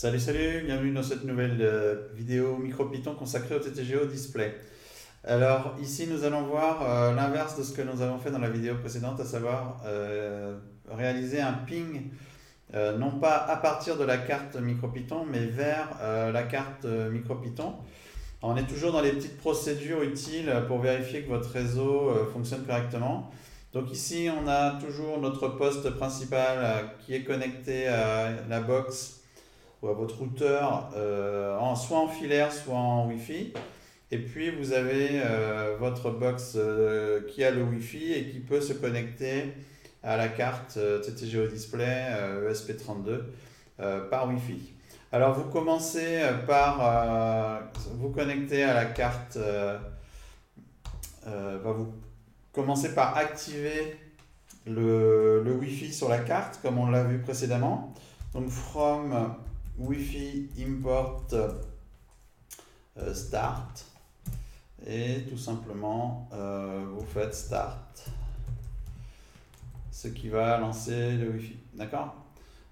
Salut, salut, bienvenue dans cette nouvelle euh, vidéo MicroPython consacrée au TTGO Display. Alors ici nous allons voir euh, l'inverse de ce que nous avons fait dans la vidéo précédente, à savoir euh, réaliser un ping, non pas à partir de la carte MicroPython, mais vers la carte MicroPython. On est toujours dans les petites procédures utiles pour vérifier que votre réseau fonctionne correctement. Donc ici on a toujours notre poste principal qui est connecté à la box ou à votre routeur, euh, en, soit en filaire, soit en Wi-Fi. Et puis vous avez euh, votre box euh, qui a le Wi-Fi et qui peut se connecter à la carte TTGO Display ESP32 par Wi-Fi. Alors vous commencez par vous connecter à la carte, vous commencez par activer le, le Wi-Fi sur la carte comme on l'a vu précédemment. Donc from Wi-Fi import euh, start. Et tout simplement euh, vous faites start. Ce qui va lancer le Wi-Fi. D'accord?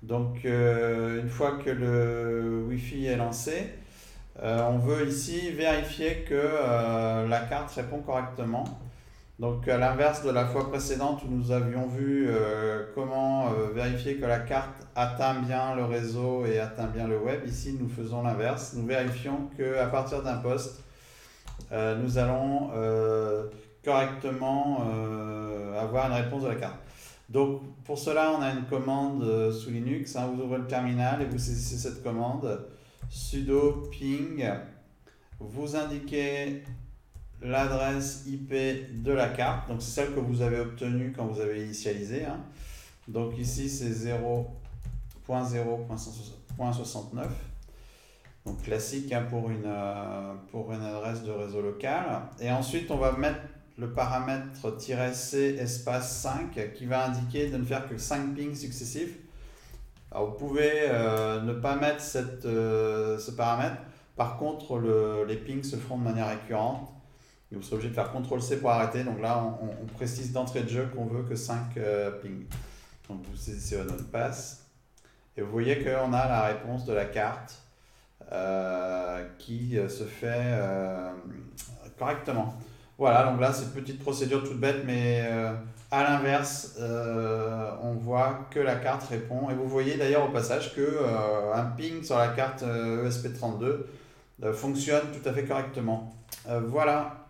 Donc euh, une fois que le Wi-Fi est lancé on veut ici vérifier que la carte répond correctement donc à l'inverse de la fois précédente où nous avions vu euh, comment euh, vérifier que la carte atteint bien le réseau et atteint bien le web, ici nous faisons l'inverse. Nous vérifions qu'à partir d'un poste, euh, nous allons correctement avoir une réponse de la carte. Donc pour cela, on a une commande sous Linux. Hein. vous ouvrez le terminal et vous saisissez cette commande sudo ping. Vous indiquez l'adresse IP de la carte. Donc c'est celle que vous avez obtenue quand vous avez initialisé. Hein. Donc ici c'est 0.0.69. Donc classique hein, pour, une, euh, pour une adresse de réseau local. Et ensuite on va mettre le paramètre "-c espace 5 qui va indiquer de ne faire que 5 pings successifs. Vous pouvez euh, ne pas mettre euh, ce paramètre. Par contre, le, les pings se feront de manière récurrente vous serez obligé de faire CTRL-C pour arrêter. Donc là, on, précise d'entrée de jeu qu'on veut que 5 euh, ping. Donc vous saisissez votre passe. Et vous voyez qu'on a la réponse de la carte euh, qui euh, se fait correctement. Voilà, donc là, c'est une petite procédure toute bête, mais à l'inverse, on voit que la carte répond. Et vous voyez d'ailleurs au passage que un ping sur la carte ESP32 e fonctionne tout à fait correctement. voilà.